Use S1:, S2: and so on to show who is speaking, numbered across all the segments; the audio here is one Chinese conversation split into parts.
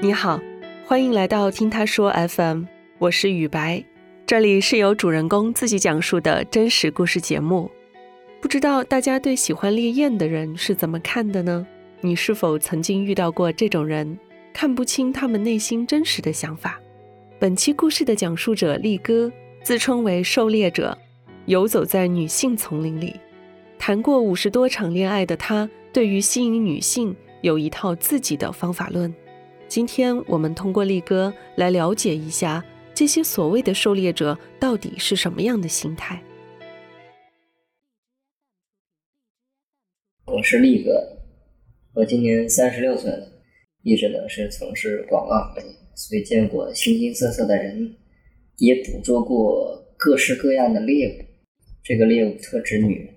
S1: 你好，欢迎来到听他说 FM，我是雨白，这里是由主人公自己讲述的真实故事节目。不知道大家对喜欢烈焰的人是怎么看的呢？你是否曾经遇到过这种人，看不清他们内心真实的想法？本期故事的讲述者力哥自称为狩猎者，游走在女性丛林里，谈过五十多场恋爱的他，对于吸引女性有一套自己的方法论。今天我们通过力哥来了解一下这些所谓的狩猎者到底是什么样的心态。
S2: 我是力哥，我今年三十六岁了，一直呢是从事广告行业，所以见过形形色色的人，也捕捉过各式各样的猎物。这个猎物特指女人。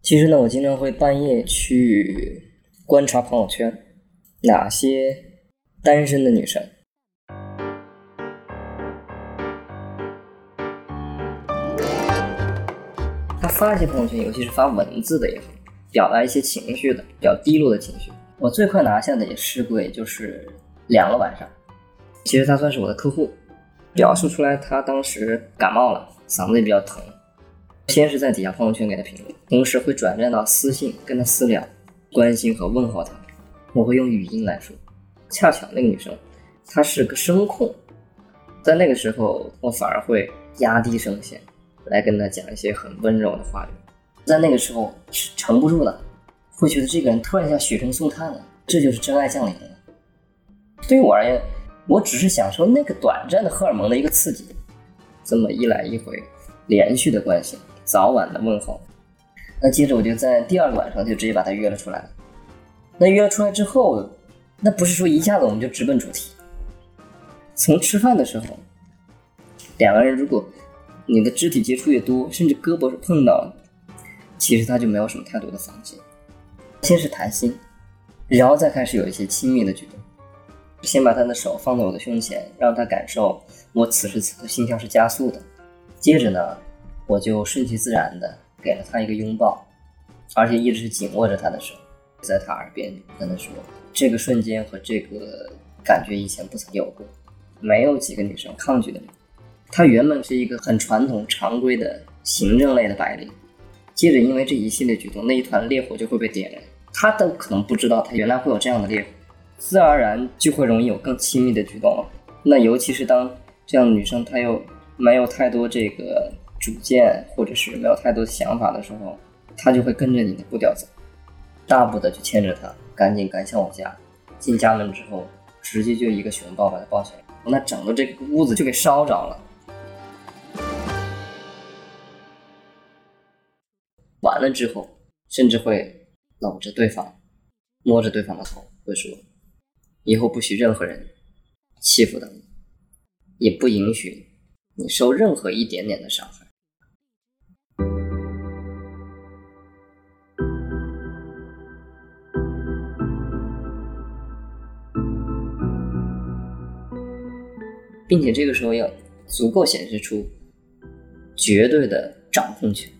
S2: 其实呢，我经常会半夜去观察朋友圈。哪些单身的女生？她发一些朋友圈，尤其是发文字的也好，表达一些情绪的，比较低落的情绪。我最快拿下的也试过，也就是两个晚上。其实她算是我的客户，表述出来她当时感冒了，嗓子也比较疼。先是在底下朋友圈给她评论，同时会转战到私信跟她私聊，关心和问候她。我会用语音来说，恰巧那个女生她是个声控，在那个时候我反而会压低声线来跟她讲一些很温柔的话语，在那个时候是撑不住的，会觉得这个人突然一下雪中送炭了，这就是真爱降临了。对于我而言，我只是享受那个短暂的荷尔蒙的一个刺激，这么一来一回，连续的关心，早晚的问候，那接着我就在第二个晚上就直接把她约了出来。那约出来之后，那不是说一下子我们就直奔主题。从吃饭的时候，两个人如果你的肢体接触越多，甚至胳膊是碰到了，其实他就没有什么太多的防备。先是谈心，然后再开始有一些亲密的举动。先把他的手放在我的胸前，让他感受我此时此刻心跳是加速的。接着呢，我就顺其自然的给了他一个拥抱，而且一直是紧握着他的手。在他耳边跟他说：“这个瞬间和这个感觉以前不曾有过，没有几个女生抗拒的。他原本是一个很传统、常规的行政类的白领，接着因为这一系列举动，那一团烈火就会被点燃。他都可能不知道，他原来会有这样的烈火，自然而然就会容易有更亲密的举动了。那尤其是当这样的女生她又没有太多这个主见，或者是没有太多想法的时候，她就会跟着你的步调走。”大步的就牵着他，赶紧赶向我家。进家门之后，直接就一个熊抱把他抱起来，那整个这个屋子就给烧着了。完了之后，甚至会搂着对方，摸着对方的头，会说：“以后不许任何人欺负到你，也不允许你受任何一点点的伤害。”并且这个时候要足够显示出绝对的掌控权。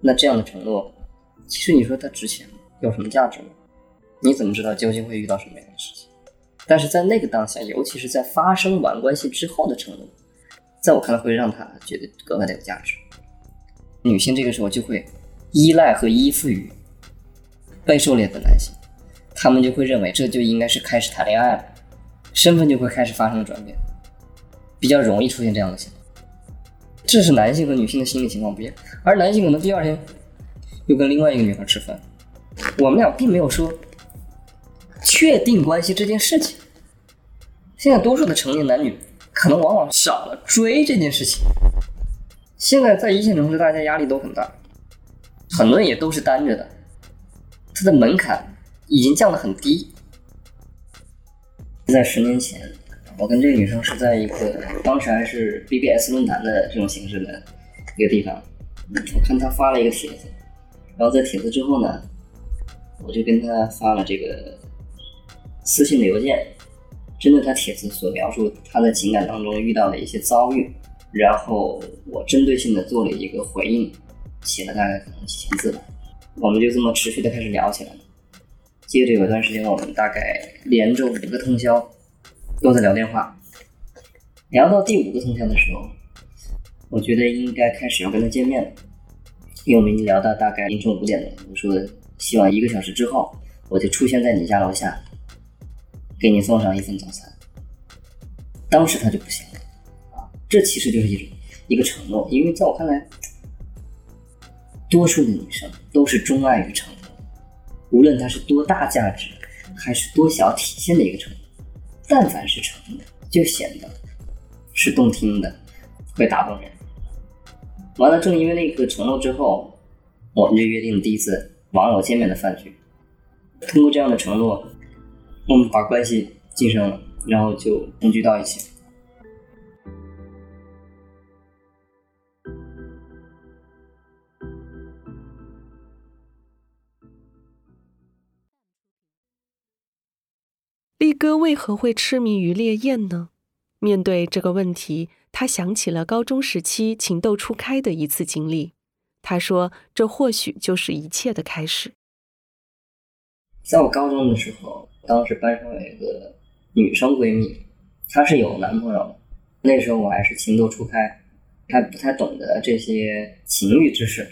S2: 那这样的承诺，其实你说它值钱吗？有什么价值吗？你怎么知道究竟会遇到什么样的事情？但是在那个当下，尤其是在发生完关系之后的承诺，在我看来会让他觉得格外的有价值。女性这个时候就会依赖和依附于被狩猎的男性，他们就会认为这就应该是开始谈恋爱了，身份就会开始发生转变。比较容易出现这样的情况，这是男性和女性的心理情况不一样，而男性可能第二天又跟另外一个女孩吃饭，我们俩并没有说确定关系这件事情。现在多数的成年男女可能往往少了追这件事情。现在在一线城市，大家压力都很大，很多人也都是单着的，他的门槛已经降得很低。在十年前。我跟这个女生是在一个当时还是 BBS 论坛的这种形式的一个地方，我看她发了一个帖子，然后在帖子之后呢，我就跟她发了这个私信的邮件，针对她帖子所描述她在情感当中遇到的一些遭遇，然后我针对性的做了一个回应，写了大概可能几千字吧，我们就这么持续的开始聊起来了。接着有段时间，我们大概连着五个通宵都在聊电话。聊到第五个通宵的时候，我觉得应该开始要跟他见面了，因为我们已经聊到大概凌晨五点了。我说希望一个小时之后，我就出现在你家楼下，给你送上一份早餐。当时他就不行了啊，这其实就是一种一个承诺，因为在我看来，多数的女生都是钟爱于承诺，无论它是多大价值，还是多小体现的一个承诺，但凡是成的，就显得。是动听的，会打动人。完了，正因为那个承诺之后，我们就约定了第一次网友见面的饭局。通过这样的承诺，我们把关系晋升了，然后就同居到一起。
S1: 力哥为何会痴迷于烈焰呢？面对这个问题，他想起了高中时期情窦初开的一次经历。他说：“这或许就是一切的开始。”
S2: 在我高中的时候，当时班上有一个女生闺蜜，她是有男朋友的。那时候我还是情窦初开，还不太懂得这些情欲知识。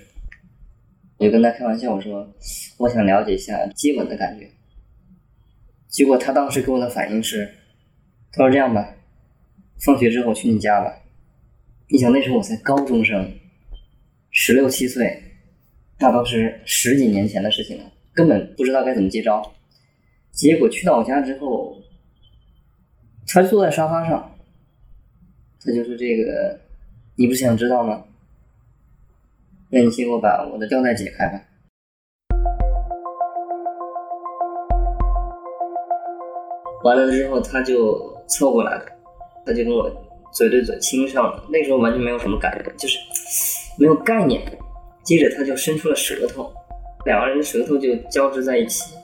S2: 我就跟她开玩笑，我说：“我想了解一下接吻的感觉。”结果他当时给我的反应是：“他说这样吧。”放学之后去你家吧。你想那时候我才高中生，十六七岁，那都是十几年前的事情了，根本不知道该怎么接招。结果去到我家之后，他坐在沙发上，他就说：“这个你不是想知道吗？那你先给我把我的吊带解开吧。”完了之后，他就凑过来了。他就跟我嘴对嘴亲上了，那时候完全没有什么感觉，就是没有概念。接着他就伸出了舌头，两个人的舌头就交织在一起，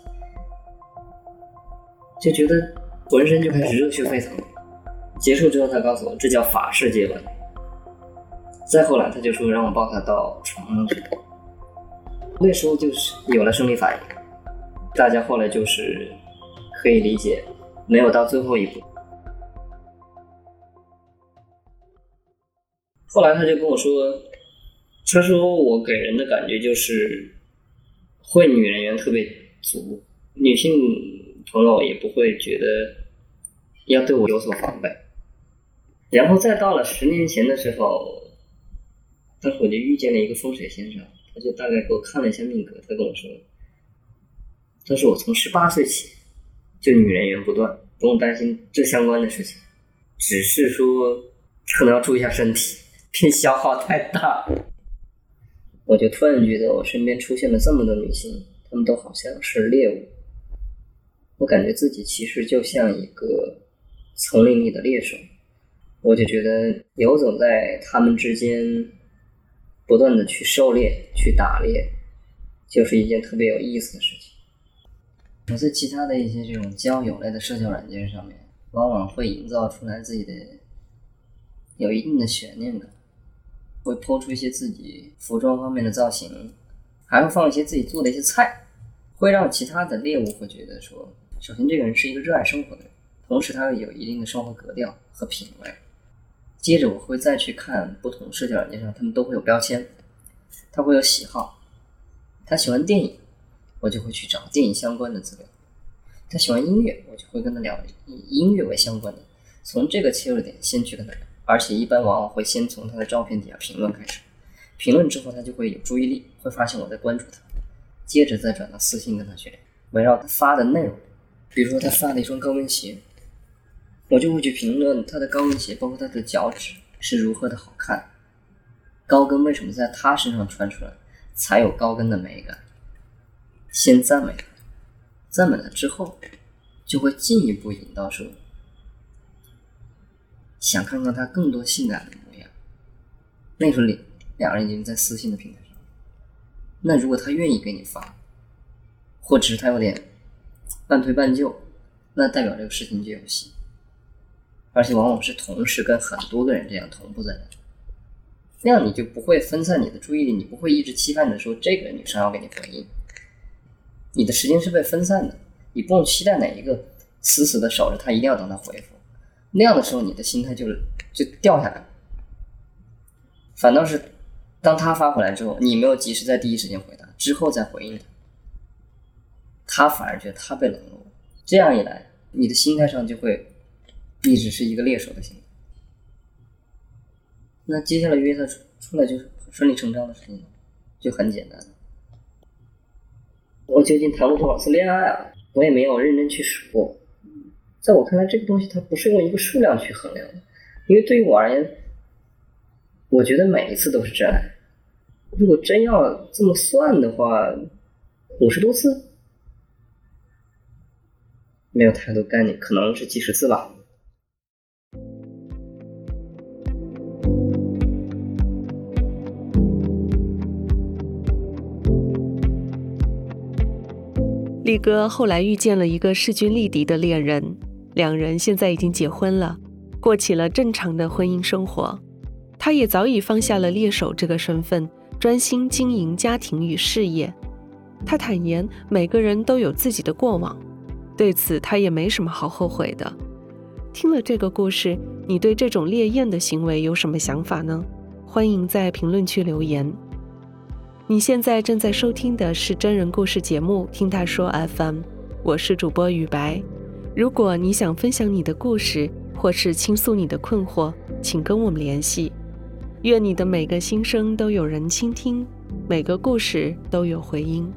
S2: 就觉得浑身就开始热血沸腾。结束之后，他告诉我这叫法式接吻。再后来，他就说让我抱他到床上去。那时候就是有了生理反应，大家后来就是可以理解，没有到最后一步。后来他就跟我说：“他说我给人的感觉就是会女人缘特别足，女性朋友也不会觉得要对我有所防备。然后再到了十年前的时候，当时我就遇见了一个风水先生，他就大概给我看了一下命格，他跟我说：他说我从十八岁起就女人缘不断，不用担心这相关的事情，只是说可能要注意一下身体。”别消耗太大，我就突然觉得我身边出现了这么多女性，她们都好像是猎物。我感觉自己其实就像一个丛林里的猎手，我就觉得游走在他们之间，不断的去狩猎、去打猎，就是一件特别有意思的事情。我在其他的一些这种交友类的社交软件上面，往往会营造出来自己的有一定的悬念感。会抛出一些自己服装方面的造型，还会放一些自己做的一些菜，会让其他的猎物会觉得说，首先这个人是一个热爱生活的人，同时他又有一定的生活格调和品味。接着我会再去看不同社交软件上，他们都会有标签，他会有喜好，他喜欢电影，我就会去找电影相关的资料；他喜欢音乐，我就会跟他聊以音乐为相关的，从这个切入点先去跟他聊。而且一般往往会先从他的照片底下评论开始，评论之后他就会有注意力，会发现我在关注他，接着再转到私信跟他去聊，围绕他发的内容，比如说他发了一双高跟鞋，我就会去评论他的高跟鞋，包括他的脚趾是如何的好看，高跟为什么在他身上穿出来才有高跟的美感，先赞美他，赞美了之后，就会进一步引到说。想看看他更多性感的模样，那时候两两人已经在私信的平台上。那如果他愿意给你发，或者是他有点半推半就，那代表这个事情就有戏。而且往往是同时跟很多个人这样同步在那，那样你就不会分散你的注意力，你不会一直期盼着说这个女生要给你回应，你的时间是被分散的，你不用期待哪一个死死的守着他，一定要等他回复。那样的时候，你的心态就就掉下来了。反倒是当他发回来之后，你没有及时在第一时间回答，之后再回应他，他反而觉得他被冷落。这样一来，你的心态上就会一直是一个猎手的心态。那接下来约他出出来就是顺理成章的事情，就很简单了。我究竟谈过多少次恋爱啊？我也没有认真去数过。在我看来，这个东西它不是用一个数量去衡量的，因为对于我而言，我觉得每一次都是真爱。如果真要这么算的话，五十多次，没有太多概念，可能是几十次吧。
S1: 力哥后来遇见了一个势均力敌的恋人，两人现在已经结婚了，过起了正常的婚姻生活。他也早已放下了猎手这个身份，专心经营家庭与事业。他坦言，每个人都有自己的过往，对此他也没什么好后悔的。听了这个故事，你对这种猎艳的行为有什么想法呢？欢迎在评论区留言。你现在正在收听的是真人故事节目《听他说 FM》，我是主播雨白。如果你想分享你的故事，或是倾诉你的困惑，请跟我们联系。愿你的每个心声都有人倾听，每个故事都有回音。